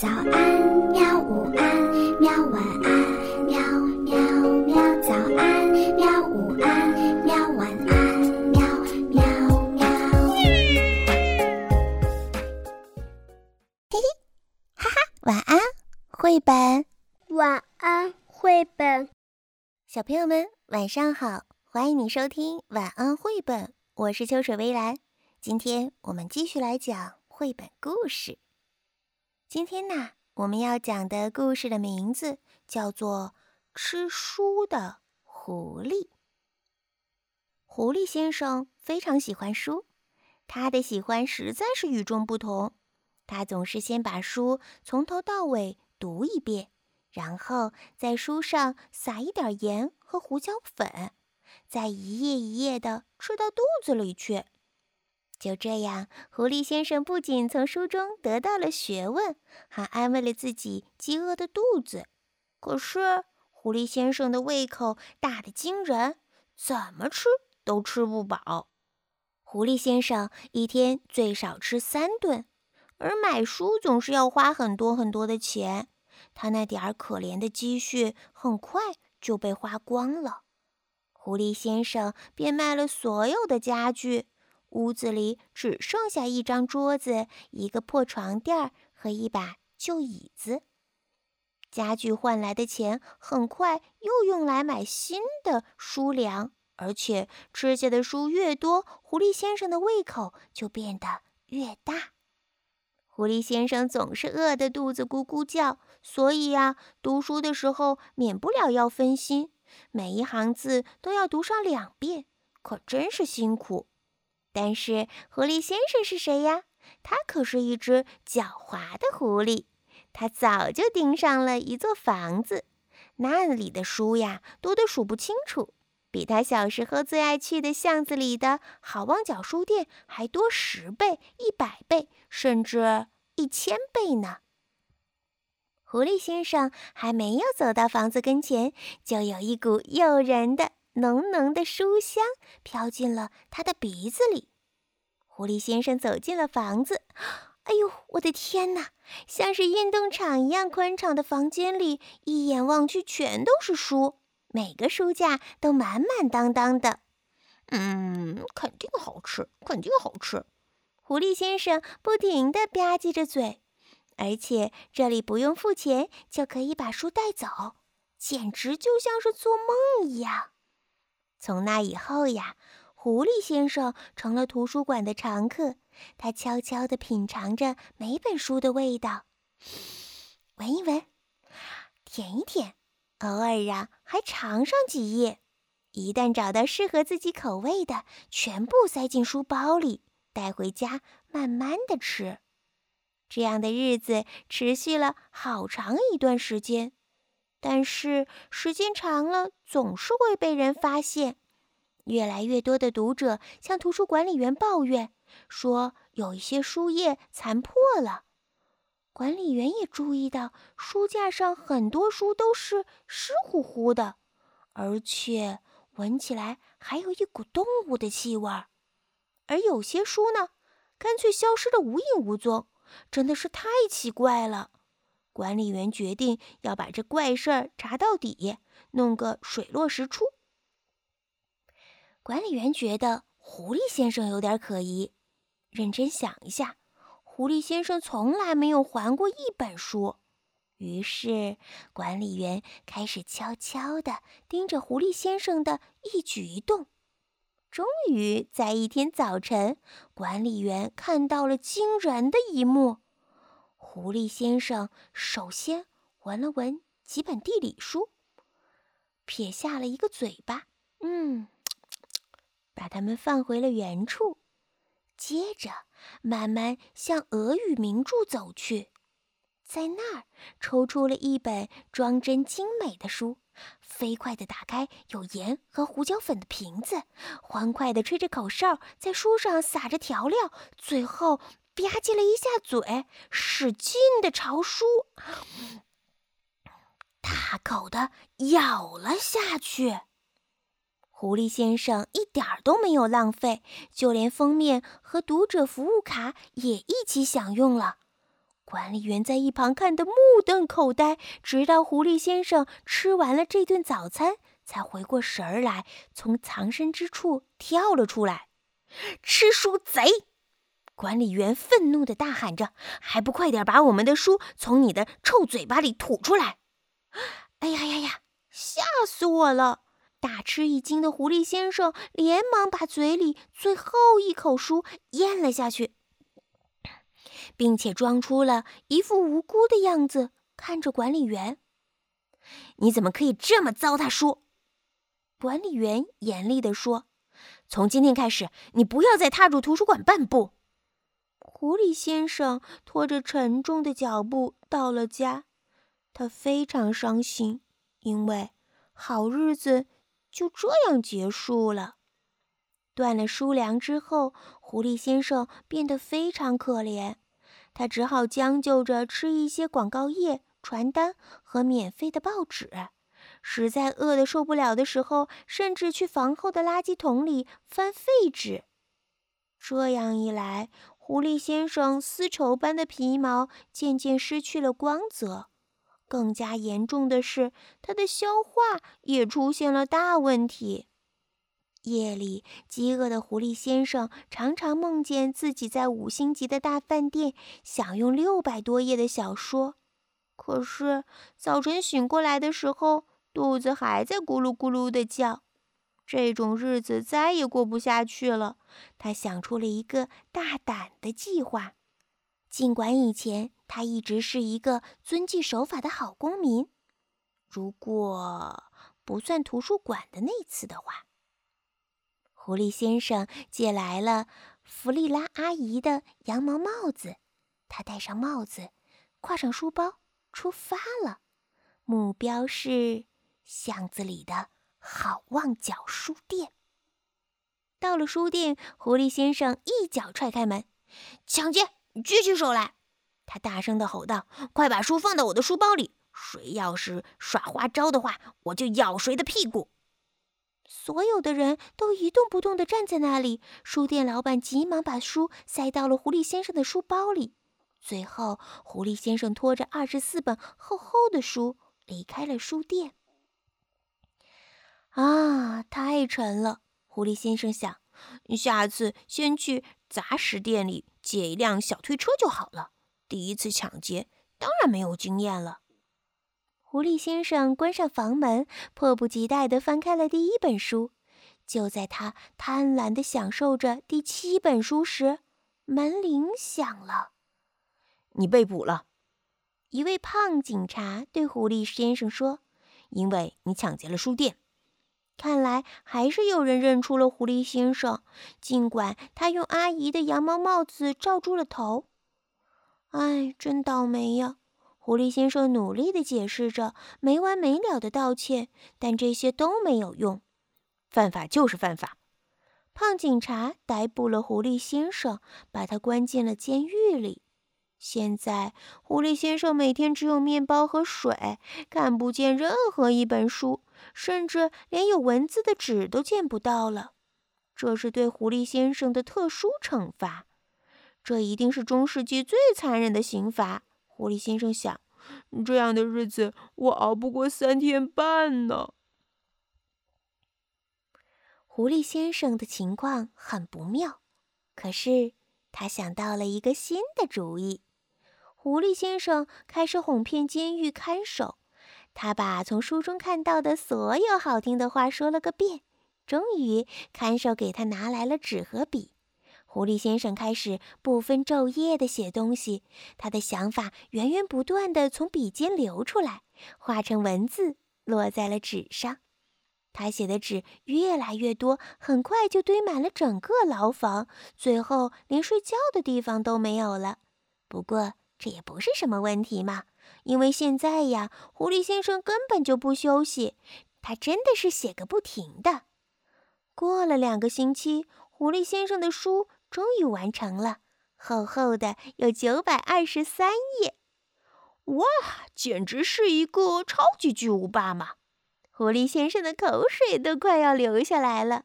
早安，喵！午安，喵！晚安，喵喵喵！早安，喵！午安，喵！晚安，喵喵喵！嘿嘿，哈哈，晚安，绘本。晚安，绘本。小朋友们，晚上好，欢迎你收听晚安绘本。我是秋水微澜，今天我们继续来讲绘本故事。今天呢，我们要讲的故事的名字叫做《吃书的狐狸》。狐狸先生非常喜欢书，他的喜欢实在是与众不同。他总是先把书从头到尾读一遍，然后在书上撒一点盐和胡椒粉，再一页一页的吃到肚子里去。就这样，狐狸先生不仅从书中得到了学问，还安慰了自己饥饿的肚子。可是，狐狸先生的胃口大得惊人，怎么吃都吃不饱。狐狸先生一天最少吃三顿，而买书总是要花很多很多的钱。他那点儿可怜的积蓄很快就被花光了。狐狸先生便卖了所有的家具。屋子里只剩下一张桌子、一个破床垫和一把旧椅子。家具换来的钱很快又用来买新的书粮，而且吃下的书越多，狐狸先生的胃口就变得越大。狐狸先生总是饿得肚子咕咕叫，所以呀，读书的时候免不了要分心，每一行字都要读上两遍，可真是辛苦。但是狐狸先生是谁呀？他可是一只狡猾的狐狸。他早就盯上了一座房子，那里的书呀多得数不清楚，比他小时候最爱去的巷子里的好望角书店还多十倍、一百倍，甚至一千倍呢。狐狸先生还没有走到房子跟前，就有一股诱人的。浓浓的书香飘进了他的鼻子里。狐狸先生走进了房子。哎呦，我的天哪！像是运动场一样宽敞的房间里，一眼望去全都是书，每个书架都满满当当的。嗯，肯定好吃，肯定好吃。狐狸先生不停地吧唧着嘴。而且这里不用付钱就可以把书带走，简直就像是做梦一样。从那以后呀，狐狸先生成了图书馆的常客。他悄悄地品尝着每本书的味道，闻一闻，舔一舔，偶尔啊还尝上几页。一旦找到适合自己口味的，全部塞进书包里，带回家慢慢的吃。这样的日子持续了好长一段时间。但是时间长了，总是会被人发现。越来越多的读者向图书管理员抱怨，说有一些书页残破了。管理员也注意到，书架上很多书都是湿乎乎的，而且闻起来还有一股动物的气味儿。而有些书呢，干脆消失的无影无踪，真的是太奇怪了。管理员决定要把这怪事儿查到底，弄个水落石出。管理员觉得狐狸先生有点可疑，认真想一下，狐狸先生从来没有还过一本书。于是，管理员开始悄悄地盯着狐狸先生的一举一动。终于，在一天早晨，管理员看到了惊人的一幕。狐狸先生首先闻了闻几本地理书，撇下了一个嘴巴，嗯，把它们放回了原处。接着，慢慢向俄语名著走去，在那儿抽出了一本装帧精美的书，飞快地打开有盐和胡椒粉的瓶子，欢快地吹着口哨，在书上撒着调料，最后。吧唧了一下嘴，使劲的朝书大口的咬了下去。狐狸先生一点儿都没有浪费，就连封面和读者服务卡也一起享用了。管理员在一旁看得目瞪口呆，直到狐狸先生吃完了这顿早餐，才回过神儿来，从藏身之处跳了出来。吃书贼！管理员愤怒地大喊着：“还不快点把我们的书从你的臭嘴巴里吐出来！”哎呀呀呀！吓死我了！大吃一惊的狐狸先生连忙把嘴里最后一口书咽了下去，并且装出了一副无辜的样子，看着管理员：“你怎么可以这么糟蹋书？”管理员严厉地说：“从今天开始，你不要再踏入图书馆半步。”狐狸先生拖着沉重的脚步到了家，他非常伤心，因为好日子就这样结束了。断了书粮之后，狐狸先生变得非常可怜，他只好将就着吃一些广告页、传单和免费的报纸。实在饿得受不了的时候，甚至去房后的垃圾桶里翻废纸。这样一来，狐狸先生丝绸般的皮毛渐渐失去了光泽，更加严重的是，他的消化也出现了大问题。夜里，饥饿的狐狸先生常常梦见自己在五星级的大饭店享用六百多页的小说，可是早晨醒过来的时候，肚子还在咕噜咕噜的叫。这种日子再也过不下去了。他想出了一个大胆的计划。尽管以前他一直是一个遵纪守法的好公民，如果不算图书馆的那次的话，狐狸先生借来了弗利拉阿姨的羊毛帽子。他戴上帽子，挎上书包，出发了。目标是巷子里的。好望角书店。到了书店，狐狸先生一脚踹开门：“抢劫！举起手来！”他大声地吼道：“快把书放到我的书包里！谁要是耍花招的话，我就咬谁的屁股！”所有的人都一动不动地站在那里。书店老板急忙把书塞到了狐狸先生的书包里。最后，狐狸先生拖着二十四本厚厚的书离开了书店。啊，太沉了！狐狸先生想，下次先去杂食店里借一辆小推车就好了。第一次抢劫，当然没有经验了。狐狸先生关上房门，迫不及待地翻开了第一本书。就在他贪婪地享受着第七本书时，门铃响了。“你被捕了！”一位胖警察对狐狸先生说，“因为你抢劫了书店。”看来还是有人认出了狐狸先生，尽管他用阿姨的羊毛帽子罩住了头。哎，真倒霉呀！狐狸先生努力地解释着，没完没了地道歉，但这些都没有用。犯法就是犯法。胖警察逮捕了狐狸先生，把他关进了监狱里。现在，狐狸先生每天只有面包和水，看不见任何一本书，甚至连有文字的纸都见不到了。这是对狐狸先生的特殊惩罚。这一定是中世纪最残忍的刑罚。狐狸先生想：这样的日子，我熬不过三天半呢。狐狸先生的情况很不妙，可是他想到了一个新的主意。狐狸先生开始哄骗监狱看守，他把从书中看到的所有好听的话说了个遍。终于，看守给他拿来了纸和笔。狐狸先生开始不分昼夜地写东西，他的想法源源不断地从笔尖流出来，化成文字落在了纸上。他写的纸越来越多，很快就堆满了整个牢房，最后连睡觉的地方都没有了。不过，这也不是什么问题嘛，因为现在呀，狐狸先生根本就不休息，他真的是写个不停的。过了两个星期，狐狸先生的书终于完成了，厚厚的有九百二十三页。哇，简直是一个超级巨无霸嘛！狐狸先生的口水都快要流下来了。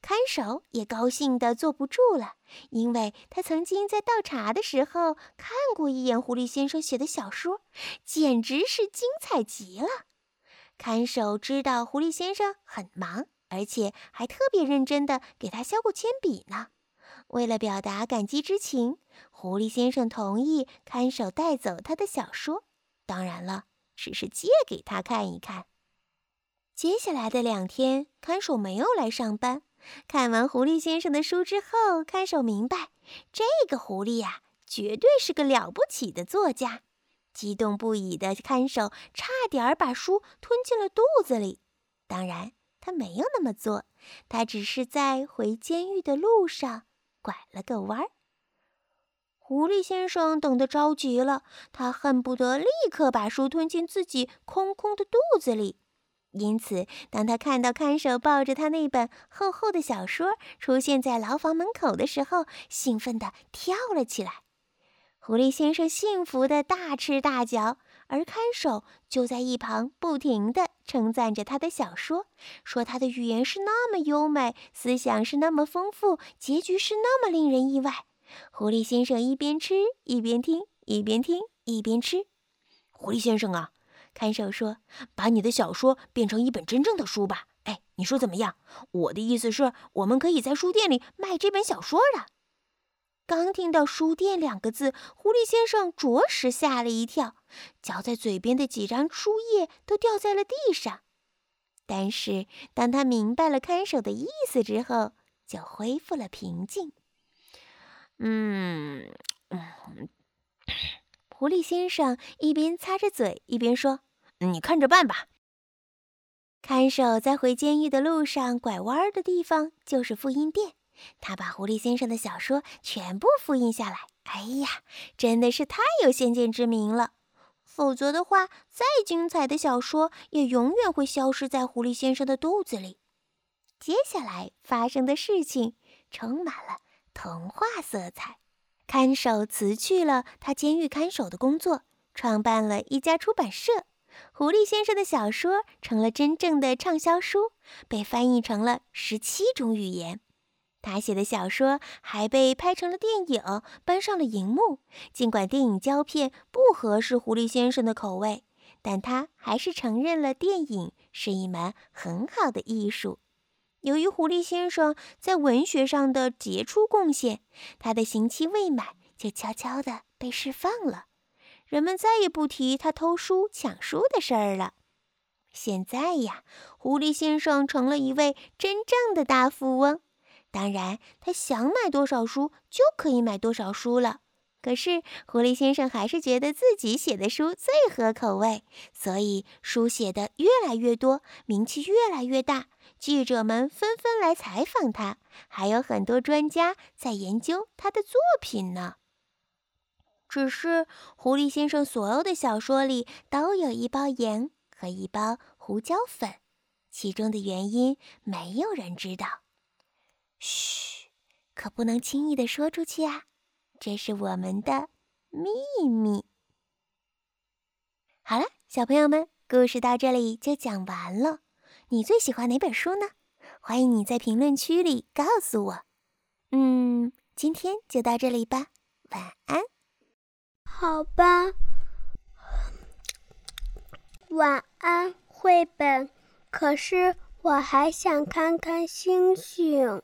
看守也高兴得坐不住了，因为他曾经在倒茶的时候看过一眼狐狸先生写的小说，简直是精彩极了。看守知道狐狸先生很忙，而且还特别认真地给他削过铅笔呢。为了表达感激之情，狐狸先生同意看守带走他的小说，当然了，只是借给他看一看。接下来的两天，看守没有来上班。看完狐狸先生的书之后，看守明白，这个狐狸呀，绝对是个了不起的作家。激动不已的看守差点把书吞进了肚子里。当然，他没有那么做，他只是在回监狱的路上拐了个弯儿。狐狸先生等得着急了，他恨不得立刻把书吞进自己空空的肚子里。因此，当他看到看守抱着他那本厚厚的小说出现在牢房门口的时候，兴奋地跳了起来。狐狸先生幸福地大吃大嚼，而看守就在一旁不停地称赞着他的小说，说他的语言是那么优美，思想是那么丰富，结局是那么令人意外。狐狸先生一边吃一边听，一边听一边吃。狐狸先生啊！看守说：“把你的小说变成一本真正的书吧。”哎，你说怎么样？我的意思是，我们可以在书店里卖这本小说了。刚听到“书店”两个字，狐狸先生着实吓了一跳，嚼在嘴边的几张书页都掉在了地上。但是当他明白了看守的意思之后，就恢复了平静。嗯嗯。狐狸先生一边擦着嘴，一边说：“你看着办吧。”看守在回监狱的路上拐弯的地方就是复印店，他把狐狸先生的小说全部复印下来。哎呀，真的是太有先见之明了！否则的话，再精彩的小说也永远会消失在狐狸先生的肚子里。接下来发生的事情充满了童话色彩。看守辞去了他监狱看守的工作，创办了一家出版社。狐狸先生的小说成了真正的畅销书，被翻译成了十七种语言。他写的小说还被拍成了电影，搬上了荧幕。尽管电影胶片不合适狐狸先生的口味，但他还是承认了电影是一门很好的艺术。由于狐狸先生在文学上的杰出贡献，他的刑期未满就悄悄地被释放了。人们再也不提他偷书抢书的事儿了。现在呀，狐狸先生成了一位真正的大富翁。当然，他想买多少书就可以买多少书了。可是，狐狸先生还是觉得自己写的书最合口味，所以书写的越来越多，名气越来越大。记者们纷纷来采访他，还有很多专家在研究他的作品呢。只是狐狸先生所有的小说里都有一包盐和一包胡椒粉，其中的原因没有人知道。嘘，可不能轻易的说出去啊，这是我们的秘密。好了，小朋友们，故事到这里就讲完了。你最喜欢哪本书呢？欢迎你在评论区里告诉我。嗯，今天就到这里吧，晚安。好吧，晚安，绘本。可是我还想看看星星。